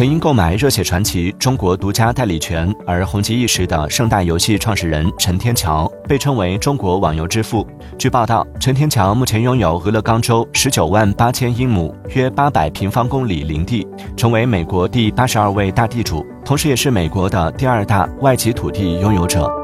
曾因购买热血传奇中国独家代理权而红极一时的盛大游戏创始人陈天桥被称为中国网游之父。据报道陈天桥目前拥有俄勒冈州十九万八千英亩约八百平方公里林地成为美国第八十二位大地主同时也是美国的第二大外籍土地拥有者。